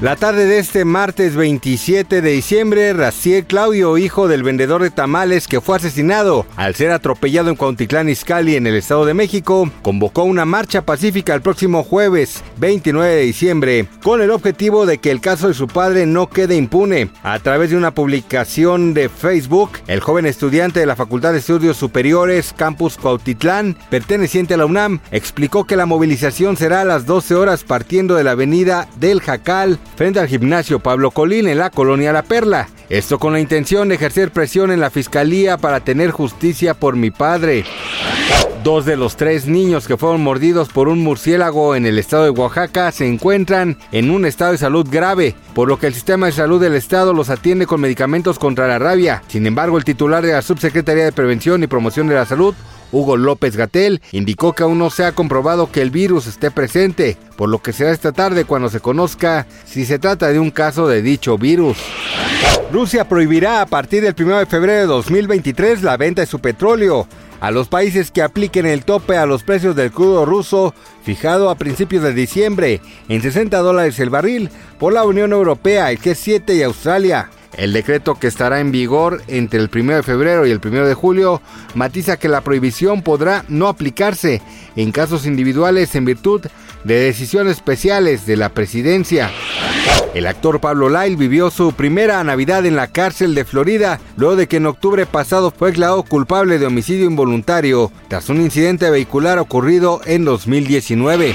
La tarde de este martes 27 de diciembre, Raciel Claudio, hijo del vendedor de tamales que fue asesinado al ser atropellado en Cuautitlán Izcalli en el Estado de México, convocó una marcha pacífica el próximo jueves 29 de diciembre con el objetivo de que el caso de su padre no quede impune. A través de una publicación de Facebook, el joven estudiante de la Facultad de Estudios Superiores Campus Cuautitlán, perteneciente a la UNAM, explicó que la movilización será a las 12 horas partiendo de la avenida del Jacal frente al gimnasio Pablo Colín en la colonia La Perla. Esto con la intención de ejercer presión en la fiscalía para tener justicia por mi padre. Dos de los tres niños que fueron mordidos por un murciélago en el estado de Oaxaca se encuentran en un estado de salud grave, por lo que el sistema de salud del estado los atiende con medicamentos contra la rabia. Sin embargo, el titular de la Subsecretaría de Prevención y Promoción de la Salud Hugo López Gatel indicó que aún no se ha comprobado que el virus esté presente, por lo que será esta tarde cuando se conozca si se trata de un caso de dicho virus. Rusia prohibirá a partir del 1 de febrero de 2023 la venta de su petróleo a los países que apliquen el tope a los precios del crudo ruso fijado a principios de diciembre en 60 dólares el barril por la Unión Europea, el G7 y Australia. El decreto que estará en vigor entre el 1 de febrero y el 1 de julio matiza que la prohibición podrá no aplicarse en casos individuales en virtud de decisiones especiales de la presidencia. El actor Pablo Lyle vivió su primera Navidad en la cárcel de Florida luego de que en octubre pasado fue declarado culpable de homicidio involuntario tras un incidente vehicular ocurrido en 2019.